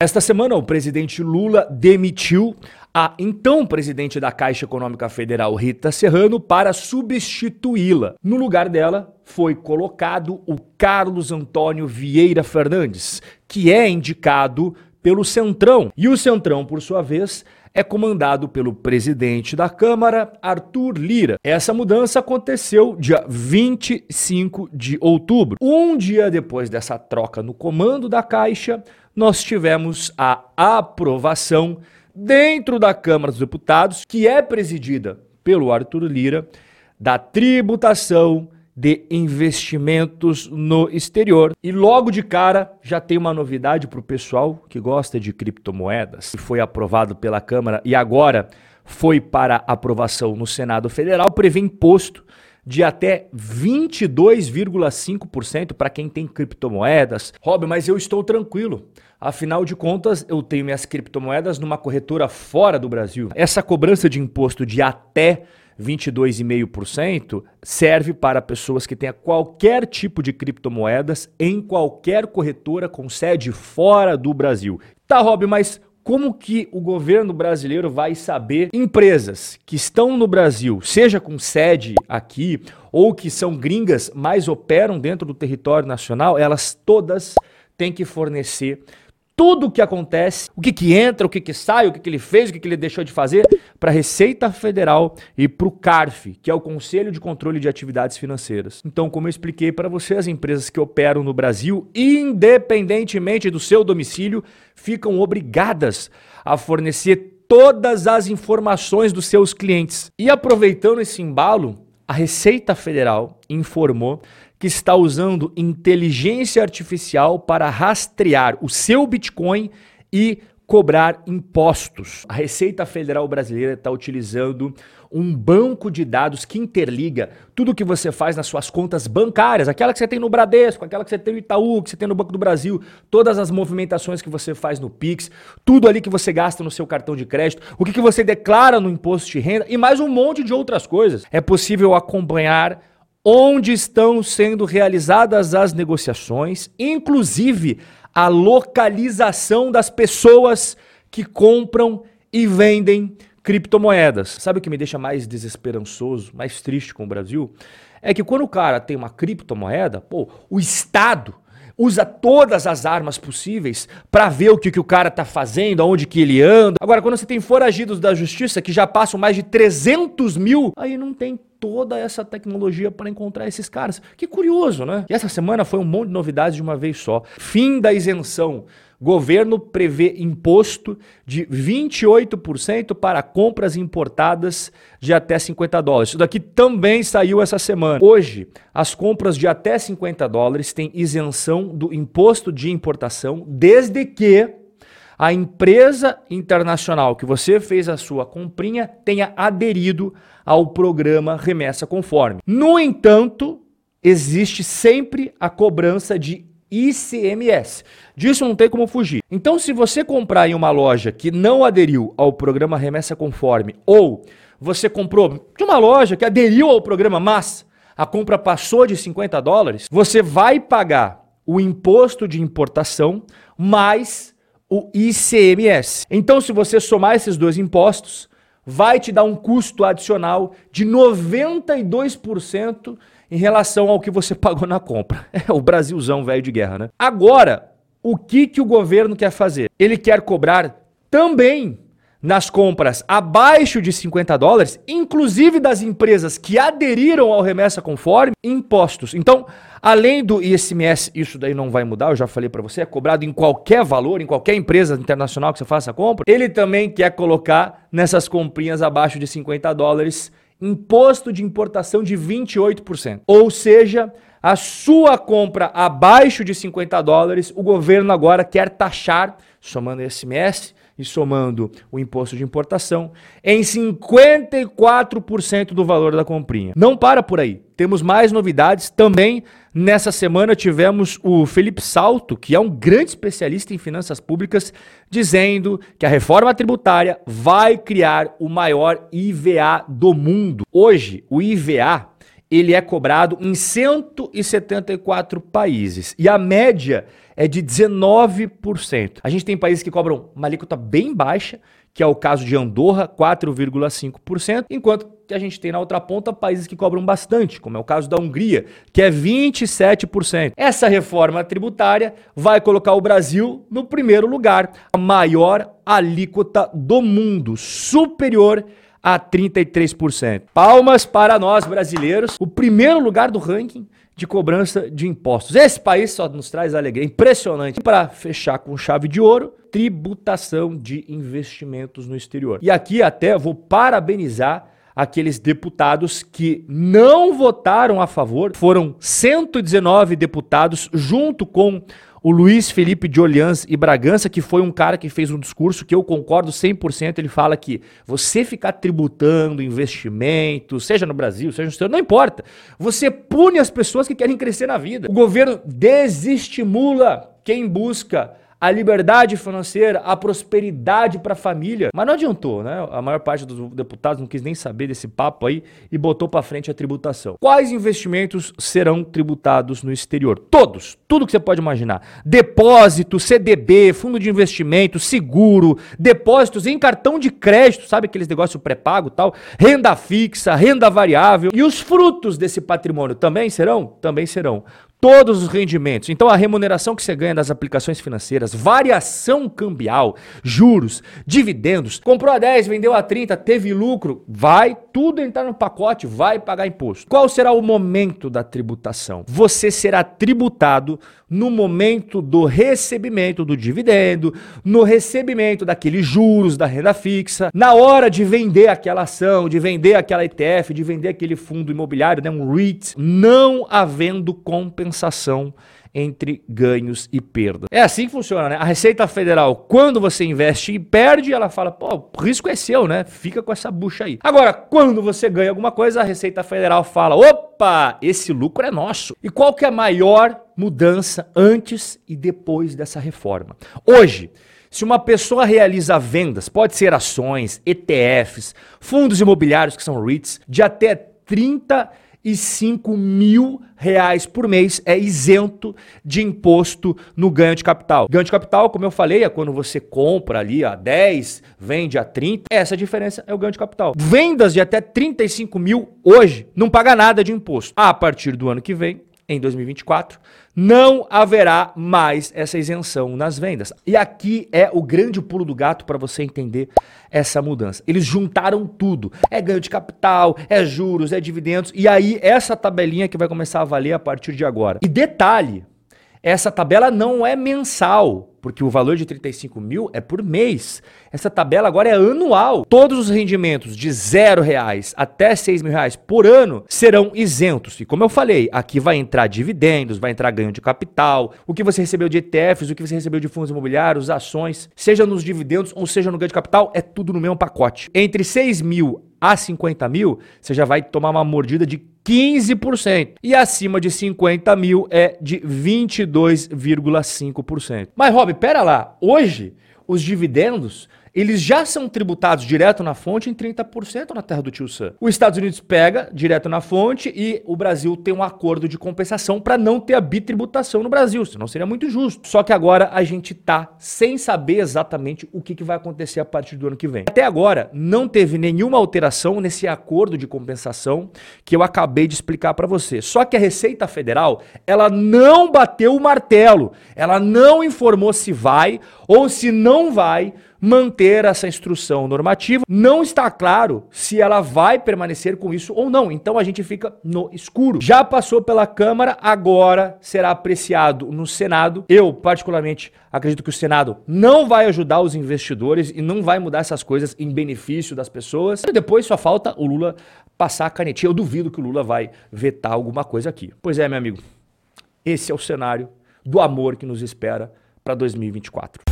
Esta semana, o presidente Lula demitiu a então presidente da Caixa Econômica Federal, Rita Serrano, para substituí-la. No lugar dela, foi colocado o Carlos Antônio Vieira Fernandes, que é indicado pelo Centrão. E o Centrão, por sua vez, é comandado pelo presidente da Câmara, Arthur Lira. Essa mudança aconteceu dia 25 de outubro. Um dia depois dessa troca no comando da Caixa, nós tivemos a aprovação dentro da Câmara dos Deputados, que é presidida pelo Arthur Lira, da tributação de investimentos no exterior. E logo de cara já tem uma novidade para o pessoal que gosta de criptomoedas, que foi aprovado pela Câmara e agora foi para aprovação no Senado Federal, prevê imposto de até 22,5% para quem tem criptomoedas. Rob, mas eu estou tranquilo. Afinal de contas, eu tenho minhas criptomoedas numa corretora fora do Brasil. Essa cobrança de imposto de até 22,5% serve para pessoas que tenham qualquer tipo de criptomoedas em qualquer corretora com sede fora do Brasil. Tá, Rob, mas como que o governo brasileiro vai saber empresas que estão no Brasil, seja com sede aqui ou que são gringas, mas operam dentro do território nacional, elas todas têm que fornecer tudo o que acontece, o que, que entra, o que, que sai, o que, que ele fez, o que, que ele deixou de fazer, para a Receita Federal e para o CARF, que é o Conselho de Controle de Atividades Financeiras. Então, como eu expliquei para você, as empresas que operam no Brasil, independentemente do seu domicílio, ficam obrigadas a fornecer todas as informações dos seus clientes. E aproveitando esse embalo, a Receita Federal informou que está usando inteligência artificial para rastrear o seu Bitcoin e cobrar impostos. A Receita Federal Brasileira está utilizando um banco de dados que interliga tudo que você faz nas suas contas bancárias, aquela que você tem no Bradesco, aquela que você tem no Itaú, que você tem no Banco do Brasil, todas as movimentações que você faz no Pix, tudo ali que você gasta no seu cartão de crédito, o que, que você declara no imposto de renda e mais um monte de outras coisas. É possível acompanhar onde estão sendo realizadas as negociações, inclusive a localização das pessoas que compram e vendem criptomoedas. Sabe o que me deixa mais desesperançoso, mais triste com o Brasil? É que quando o cara tem uma criptomoeda, pô, o Estado usa todas as armas possíveis para ver o que, que o cara tá fazendo, aonde que ele anda. Agora, quando você tem foragidos da justiça que já passam mais de 300 mil, aí não tem toda essa tecnologia para encontrar esses caras. Que curioso, né? E essa semana foi um monte de novidades de uma vez só. Fim da isenção. Governo prevê imposto de 28% para compras importadas de até 50 dólares. Isso daqui também saiu essa semana. Hoje, as compras de até 50 dólares têm isenção do imposto de importação, desde que a empresa internacional que você fez a sua comprinha tenha aderido ao programa Remessa Conforme. No entanto, existe sempre a cobrança de ICMS. Disso não tem como fugir. Então, se você comprar em uma loja que não aderiu ao programa Remessa Conforme ou você comprou de uma loja que aderiu ao programa, mas a compra passou de 50 dólares, você vai pagar o imposto de importação mais o ICMS. Então, se você somar esses dois impostos, vai te dar um custo adicional de 92% em relação ao que você pagou na compra. É o Brasilzão velho de guerra, né? Agora, o que, que o governo quer fazer? Ele quer cobrar também nas compras abaixo de 50 dólares, inclusive das empresas que aderiram ao remessa conforme, impostos. Então, além do ICMS, isso daí não vai mudar, eu já falei para você, é cobrado em qualquer valor, em qualquer empresa internacional que você faça a compra. Ele também quer colocar nessas comprinhas abaixo de 50 dólares imposto de importação de 28%. Ou seja, a sua compra abaixo de 50 dólares, o governo agora quer taxar, somando ICMS, e somando o imposto de importação em 54% do valor da comprinha. Não para por aí. Temos mais novidades. Também nessa semana tivemos o Felipe Salto, que é um grande especialista em finanças públicas, dizendo que a reforma tributária vai criar o maior IVA do mundo. Hoje, o IVA ele é cobrado em 174 países. E a média é de 19%. A gente tem países que cobram uma alíquota bem baixa, que é o caso de Andorra, 4,5%, enquanto que a gente tem na outra ponta países que cobram bastante, como é o caso da Hungria, que é 27%. Essa reforma tributária vai colocar o Brasil no primeiro lugar, a maior alíquota do mundo, superior 33%. Palmas para nós brasileiros, o primeiro lugar do ranking de cobrança de impostos. Esse país só nos traz alegria, impressionante. Para fechar com chave de ouro, tributação de investimentos no exterior. E aqui até vou parabenizar aqueles deputados que não votaram a favor. Foram 119 deputados, junto com o Luiz Felipe de Orleans e Bragança, que foi um cara que fez um discurso que eu concordo 100%, ele fala que você ficar tributando investimentos, seja no Brasil, seja no exterior, não importa. Você pune as pessoas que querem crescer na vida. O governo desestimula quem busca a liberdade financeira, a prosperidade para a família. Mas não adiantou, né? A maior parte dos deputados não quis nem saber desse papo aí e botou para frente a tributação. Quais investimentos serão tributados no exterior? Todos, tudo que você pode imaginar. Depósito, CDB, fundo de investimento, seguro, depósitos em cartão de crédito, sabe aqueles negócios pré-pago tal, renda fixa, renda variável e os frutos desse patrimônio também serão? Também serão todos os rendimentos. Então a remuneração que você ganha das aplicações financeiras, variação cambial, juros, dividendos, comprou a 10, vendeu a 30, teve lucro, vai tudo entrar no pacote, vai pagar imposto. Qual será o momento da tributação? Você será tributado no momento do recebimento do dividendo, no recebimento daqueles juros da renda fixa, na hora de vender aquela ação, de vender aquela ETF, de vender aquele fundo imobiliário, né, um REIT, não havendo compensação entre ganhos e perdas. É assim que funciona, né? A Receita Federal, quando você investe e perde, ela fala, pô, o risco é seu, né? Fica com essa bucha aí. Agora, quando você ganha alguma coisa, a Receita Federal fala, opa, esse lucro é nosso. E qual que é a maior mudança antes e depois dessa reforma? Hoje, se uma pessoa realiza vendas, pode ser ações, ETFs, fundos imobiliários que são REITs, de até 30 e 5 mil reais por mês é isento de imposto no ganho de capital. Ganho de capital, como eu falei, é quando você compra ali a 10, vende a 30. Essa diferença é o ganho de capital. Vendas de até 35 mil hoje não paga nada de imposto. A partir do ano que vem, em 2024, não haverá mais essa isenção nas vendas. E aqui é o grande pulo do gato para você entender essa mudança. Eles juntaram tudo. É ganho de capital, é juros, é dividendos. E aí, essa tabelinha que vai começar a valer a partir de agora. E detalhe: essa tabela não é mensal porque o valor de 35 mil é por mês. Essa tabela agora é anual. Todos os rendimentos de zero reais até seis mil reais por ano serão isentos. E como eu falei, aqui vai entrar dividendos, vai entrar ganho de capital, o que você recebeu de ETFs, o que você recebeu de fundos imobiliários, ações, seja nos dividendos ou seja no ganho de capital, é tudo no mesmo pacote. Entre 6 mil a 50 mil, você já vai tomar uma mordida de 15%. E acima de 50 mil é de 22,5%. Mas, Rob, pera lá. Hoje, os dividendos eles já são tributados direto na fonte em 30% na terra do tio Sam. Os Estados Unidos pega direto na fonte e o Brasil tem um acordo de compensação para não ter a bitributação no Brasil, senão seria muito justo. Só que agora a gente tá sem saber exatamente o que, que vai acontecer a partir do ano que vem. Até agora não teve nenhuma alteração nesse acordo de compensação que eu acabei de explicar para você. Só que a Receita Federal, ela não bateu o martelo, ela não informou se vai ou se não vai manter essa instrução normativa. Não está claro se ela vai permanecer com isso ou não. Então a gente fica no escuro. Já passou pela Câmara, agora será apreciado no Senado. Eu, particularmente, acredito que o Senado não vai ajudar os investidores e não vai mudar essas coisas em benefício das pessoas. E depois só falta o Lula passar a canetinha. Eu duvido que o Lula vai vetar alguma coisa aqui. Pois é, meu amigo. Esse é o cenário do amor que nos espera para 2024.